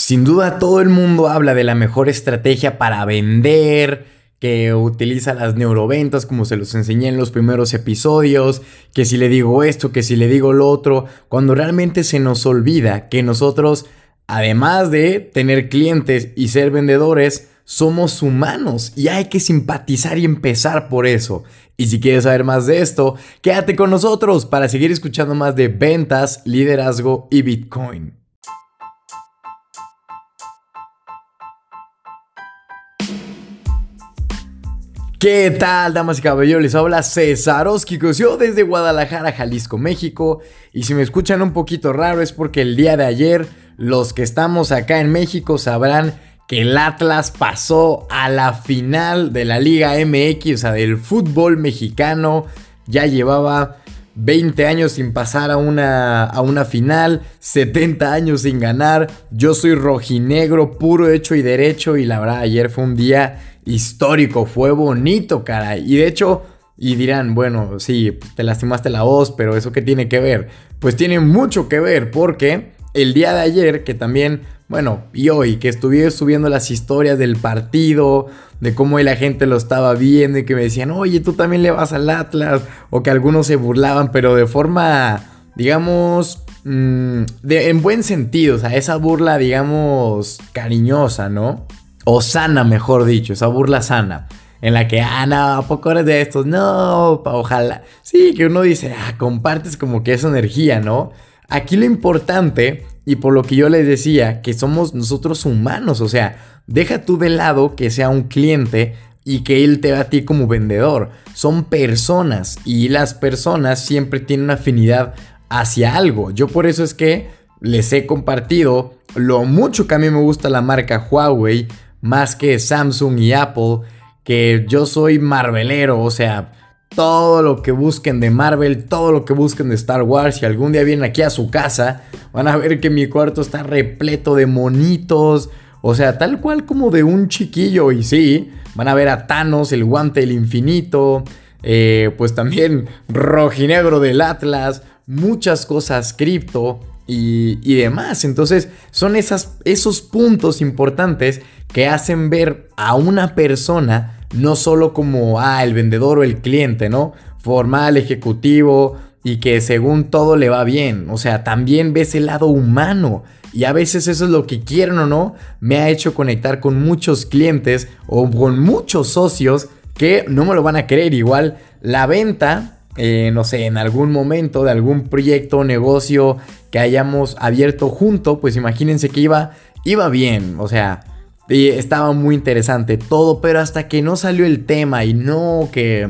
Sin duda todo el mundo habla de la mejor estrategia para vender, que utiliza las neuroventas como se los enseñé en los primeros episodios, que si le digo esto, que si le digo lo otro, cuando realmente se nos olvida que nosotros, además de tener clientes y ser vendedores, somos humanos y hay que simpatizar y empezar por eso. Y si quieres saber más de esto, quédate con nosotros para seguir escuchando más de ventas, liderazgo y Bitcoin. ¿Qué tal, damas y caballeros? Les habla Cesaroski, yo desde Guadalajara, Jalisco, México. Y si me escuchan un poquito raro es porque el día de ayer, los que estamos acá en México sabrán que el Atlas pasó a la final de la Liga MX, o sea, del fútbol mexicano. Ya llevaba 20 años sin pasar a una, a una final, 70 años sin ganar. Yo soy rojinegro, puro hecho y derecho. Y la verdad, ayer fue un día histórico, fue bonito, caray. Y de hecho, y dirán, bueno, sí, te lastimaste la voz, pero ¿eso qué tiene que ver? Pues tiene mucho que ver porque el día de ayer, que también, bueno, y hoy, que estuve subiendo las historias del partido, de cómo la gente lo estaba viendo y que me decían, oye, tú también le vas al Atlas, o que algunos se burlaban, pero de forma, digamos, mm, de, en buen sentido, o sea, esa burla, digamos, cariñosa, ¿no? o sana, mejor dicho, esa burla sana. En la que, ah, no, ¿a poco eres de estos? No, ojalá. Sí, que uno dice, ah, compartes como que esa energía, ¿no? Aquí lo importante, y por lo que yo les decía, que somos nosotros humanos, o sea, deja tú de lado que sea un cliente y que él te vea a ti como vendedor. Son personas y las personas siempre tienen afinidad hacia algo. Yo por eso es que les he compartido lo mucho que a mí me gusta la marca Huawei más que Samsung y Apple, que yo soy marvelero, o sea, todo lo que busquen de Marvel, todo lo que busquen de Star Wars, si algún día vienen aquí a su casa, van a ver que mi cuarto está repleto de monitos, o sea, tal cual como de un chiquillo, y sí, van a ver a Thanos, el guante del infinito, eh, pues también rojinegro del Atlas, muchas cosas cripto y, demás. Entonces, son esos puntos importantes que hacen ver a una persona no solo como, ah, el vendedor o el cliente, ¿no? Formal, ejecutivo y que según todo le va bien. O sea, también ves el lado humano. Y a veces eso es lo que quieren o no, me ha hecho conectar con muchos clientes o con muchos socios que no me lo van a creer. Igual la venta, eh, no sé, en algún momento de algún proyecto negocio que hayamos abierto junto, pues imagínense que iba, iba bien. O sea, y estaba muy interesante todo, pero hasta que no salió el tema y no que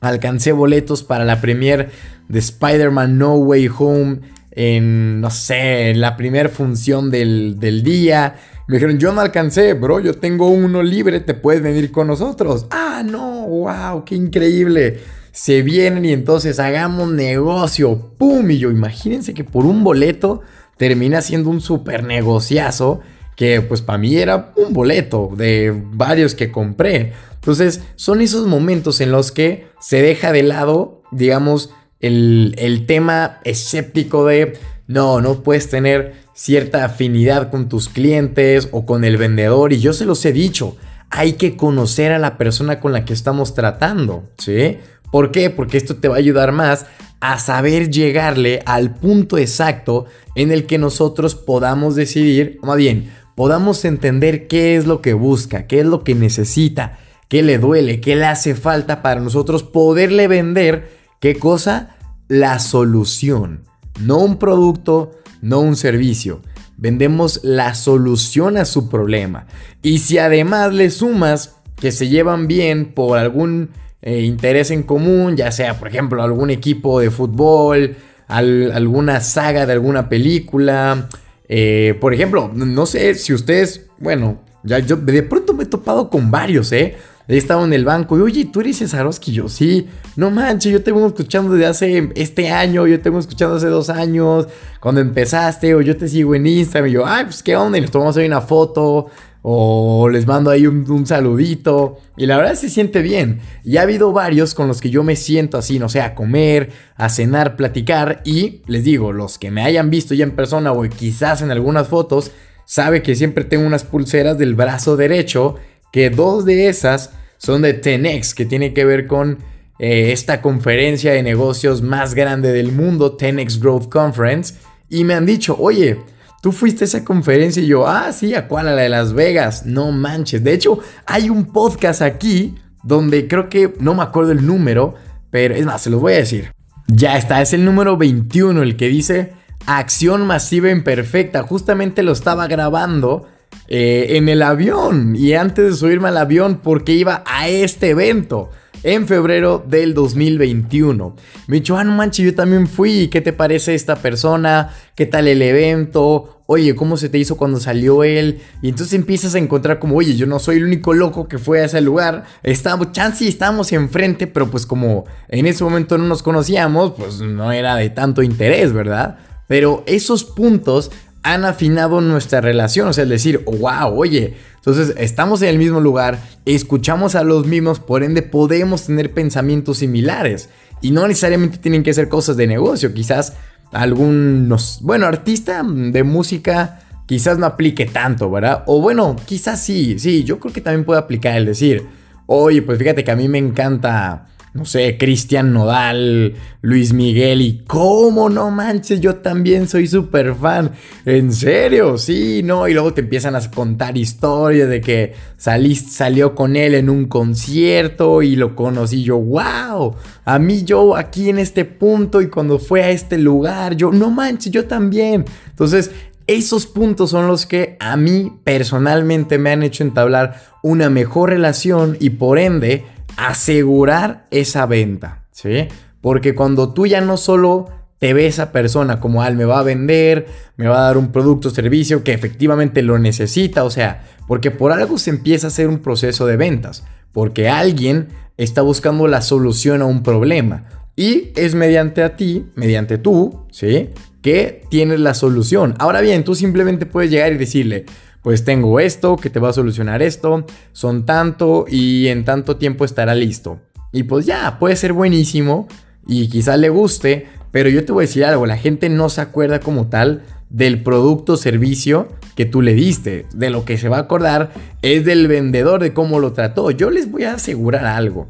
alcancé boletos para la premier de Spider-Man No Way Home en, no sé, en la primera función del, del día. Me dijeron, yo no alcancé, bro, yo tengo uno libre, te puedes venir con nosotros. Ah, no, wow, qué increíble. Se vienen y entonces hagamos negocio. ¡Pum! Y yo, imagínense que por un boleto termina siendo un super negociazo que pues para mí era un boleto de varios que compré. Entonces son esos momentos en los que se deja de lado, digamos, el, el tema escéptico de, no, no puedes tener cierta afinidad con tus clientes o con el vendedor. Y yo se los he dicho, hay que conocer a la persona con la que estamos tratando, ¿sí? ¿Por qué? Porque esto te va a ayudar más a saber llegarle al punto exacto en el que nosotros podamos decidir, más bien, podamos entender qué es lo que busca, qué es lo que necesita, qué le duele, qué le hace falta para nosotros poderle vender, qué cosa, la solución, no un producto, no un servicio. Vendemos la solución a su problema. Y si además le sumas que se llevan bien por algún eh, interés en común, ya sea por ejemplo algún equipo de fútbol, alguna saga de alguna película, eh, por ejemplo, no sé si ustedes, bueno, ya yo de pronto me he topado con varios, ¿eh? He estado en el banco y, oye, tú eres Cesarowski. Yo, sí, no manches, yo te vengo escuchando desde hace este año, yo te vengo escuchando hace dos años, cuando empezaste, o yo te sigo en Instagram. Y yo, ay, pues qué onda, y nos tomamos ahí una foto, o les mando ahí un, saludito. Y la verdad se siente bien. Y ha habido varios con los que yo me siento así, no sé, a comer, a cenar, platicar. Y les digo, los que me hayan visto ya en persona o quizás en algunas fotos, sabe que siempre tengo unas pulseras del brazo derecho, que dos de esas son de 10 que tiene que ver con eh, esta conferencia de negocios más grande del mundo, 10 Growth Conference, y me han dicho, oye, tú fuiste a esa conferencia y yo, ah, sí, ¿a cuál? A la de Las Vegas, no manches. De hecho, hay un podcast aquí donde creo que, no me acuerdo el número, pero es más, se los voy a decir. Ya está, es el número 21, el que dice Acción Masiva Imperfecta. Justamente lo estaba grabando eh, en el avión y antes de subirme al avión porque iba a este evento en febrero del 2021. Me dijo, ah, no manches, yo también fui. ¿Qué te parece esta persona? ¿Qué tal el evento? Oye, ¿cómo se te hizo cuando salió él? Y entonces empiezas a encontrar como, oye, yo no soy el único loco que fue a ese lugar. Estábamos, chance estábamos enfrente, pero pues como en ese momento no nos conocíamos, pues no era de tanto interés, ¿verdad? Pero esos puntos han afinado nuestra relación, o sea, es decir, wow, oye, entonces estamos en el mismo lugar, escuchamos a los mismos, por ende podemos tener pensamientos similares y no necesariamente tienen que ser cosas de negocio, quizás algunos, bueno, artista de música quizás no aplique tanto, ¿verdad? O bueno, quizás sí, sí, yo creo que también puede aplicar el decir, oye, pues fíjate que a mí me encanta no sé, Cristian Nodal, Luis Miguel y cómo no manches, yo también soy súper fan. En serio, sí, no, y luego te empiezan a contar historias de que salió con él en un concierto y lo conocí yo, wow, a mí yo aquí en este punto y cuando fue a este lugar, yo no manches, yo también. Entonces, esos puntos son los que a mí personalmente me han hecho entablar una mejor relación y por ende asegurar esa venta, ¿sí? Porque cuando tú ya no solo te ves a persona como, al me va a vender, me va a dar un producto o servicio que efectivamente lo necesita, o sea, porque por algo se empieza a hacer un proceso de ventas, porque alguien está buscando la solución a un problema y es mediante a ti, mediante tú, ¿sí? Que tienes la solución. Ahora bien, tú simplemente puedes llegar y decirle, pues tengo esto que te va a solucionar esto, son tanto y en tanto tiempo estará listo. Y pues ya, puede ser buenísimo y quizá le guste, pero yo te voy a decir algo, la gente no se acuerda como tal del producto o servicio que tú le diste. De lo que se va a acordar es del vendedor, de cómo lo trató. Yo les voy a asegurar algo.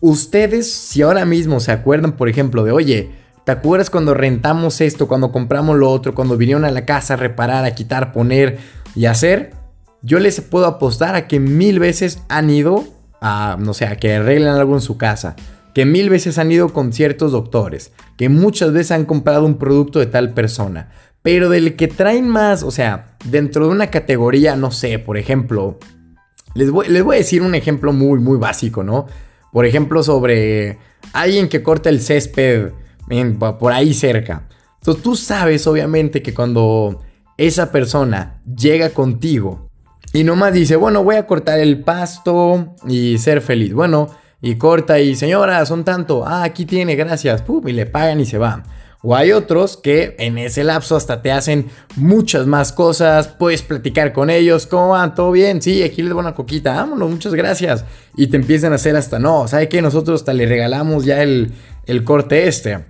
Ustedes, si ahora mismo se acuerdan, por ejemplo, de, oye, ¿te acuerdas cuando rentamos esto, cuando compramos lo otro, cuando vinieron a la casa a reparar, a quitar, poner? Y hacer, yo les puedo apostar a que mil veces han ido a, no sé, a que arreglen algo en su casa, que mil veces han ido con ciertos doctores, que muchas veces han comprado un producto de tal persona, pero del que traen más, o sea, dentro de una categoría, no sé, por ejemplo, les voy, a decir un ejemplo muy, muy básico, ¿no? Por ejemplo, sobre alguien que corta el césped por ahí cerca. Entonces tú sabes, obviamente, que cuando esa persona llega contigo y nomás dice, bueno, voy a cortar el pasto y ser feliz. Bueno, y corta y señora, son tanto, ah, aquí tiene, gracias, Pum, y le pagan y se van. O hay otros que en ese lapso hasta te hacen muchas más cosas, puedes platicar con ellos, ¿cómo van? ¿Todo bien? Sí, aquí les doy una coquita, vámonos, muchas gracias. Y te empiezan a hacer hasta, no, ¿sabe qué? Nosotros hasta le regalamos ya el, el corte este.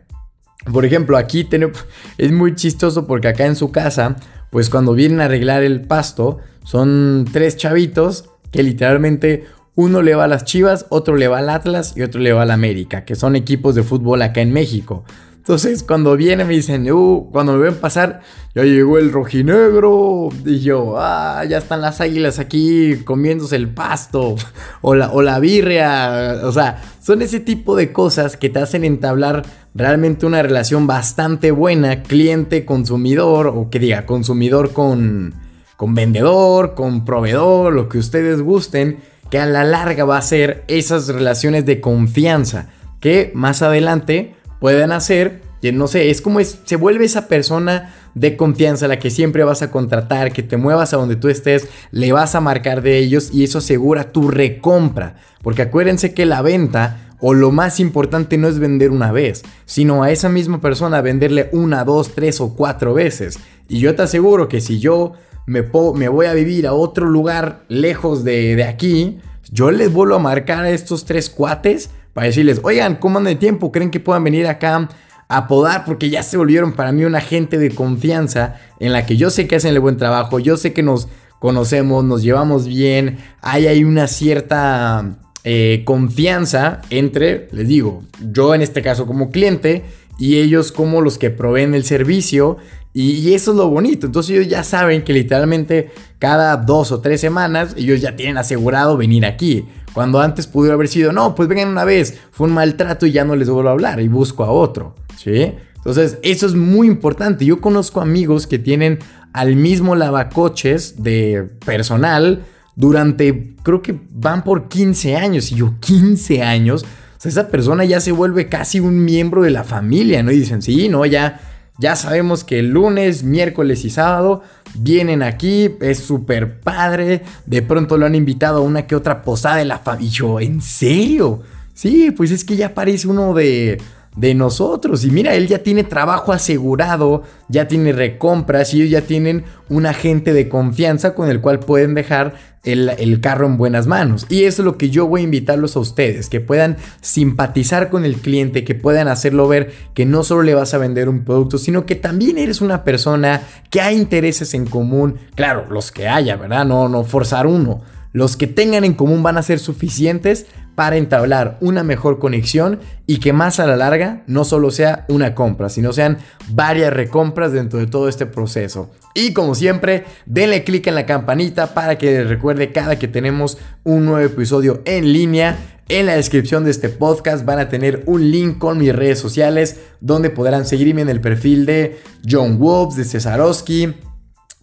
Por ejemplo, aquí tenemos, es muy chistoso porque acá en su casa pues cuando vienen a arreglar el pasto, son tres chavitos que literalmente uno le va a las Chivas, otro le va al Atlas y otro le va al América, que son equipos de fútbol acá en México. Entonces, cuando vienen me dicen, uh, cuando me ven pasar, ya llegó el rojinegro. Y yo, ah, ya están las águilas aquí comiéndose el pasto. O la, o la birria. O sea, son ese tipo de cosas que te hacen entablar realmente una relación bastante buena, cliente-consumidor, o que diga, consumidor con, con vendedor, con proveedor, lo que ustedes gusten, que a la larga va a ser esas relaciones de confianza que más adelante pueden hacer, que no sé, es como se vuelve esa persona de confianza la que siempre vas a contratar, que te muevas a donde tú estés, le vas a marcar de ellos y eso asegura tu recompra, porque acuérdense que la venta o lo más importante no es vender una vez, sino a esa misma persona venderle una, dos, tres o cuatro veces. Y yo te aseguro que si yo me, me voy a vivir a otro lugar lejos de, de aquí, yo les vuelvo a marcar a estos tres cuates para decirles, oigan, ¿cómo andan de tiempo? ¿Creen que puedan venir acá apodar porque ya se volvieron para mí una gente de confianza en la que yo sé que hacen el buen trabajo, yo sé que nos conocemos, nos llevamos bien, hay ahí una cierta eh, confianza entre, les digo, yo en este caso como cliente y ellos como los que proveen el servicio. Y, eso es lo bonito. Entonces ellos ya saben que literalmente cada dos o tres semanas ellos ya tienen asegurado venir aquí. Cuando antes pudo haber sido, no, pues vengan una vez, fue un maltrato y ya no les vuelvo a hablar y busco a otro. ¿Sí? Entonces eso es muy importante. Yo conozco amigos que tienen al mismo lavacoches de personal durante, creo que van por 15 años. Y yo, 15 años. Esa persona ya se vuelve casi un miembro de la familia, ¿no? Y dicen, sí, no, ya, ya sabemos que el lunes, miércoles y sábado vienen aquí, es súper padre. De pronto lo han invitado a una que otra posada de la familia. Yo, ¿en serio? Sí, pues es que ya parece uno de de nosotros. Y mira, él ya tiene trabajo asegurado, ya tiene recompras y ellos ya tienen un agente de confianza con el cual pueden dejar el, carro en buenas manos. Y eso es lo que yo voy a invitarlos a ustedes, que puedan simpatizar con el cliente, que puedan hacerlo ver que no solo le vas a vender un producto, sino que también eres una persona que hay intereses en común. Claro, los que haya, ¿verdad? No, no forzar uno. Los que tengan en común van a ser suficientes para entablar una mejor conexión y que más a la larga no solo sea una compra, sino sean varias recompras dentro de todo este proceso. Y como siempre, denle click en la campanita para que les recuerde cada que tenemos un nuevo episodio en línea. En la descripción de este podcast van a tener un link con mis redes sociales donde podrán seguirme en el perfil de John Wolves, de Cesarowski,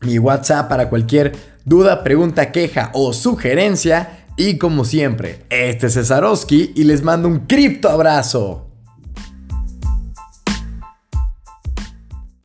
mi WhatsApp para cualquier duda, pregunta, queja o sugerencia. Y como siempre, este es Cesarowski y les mando un cripto abrazo.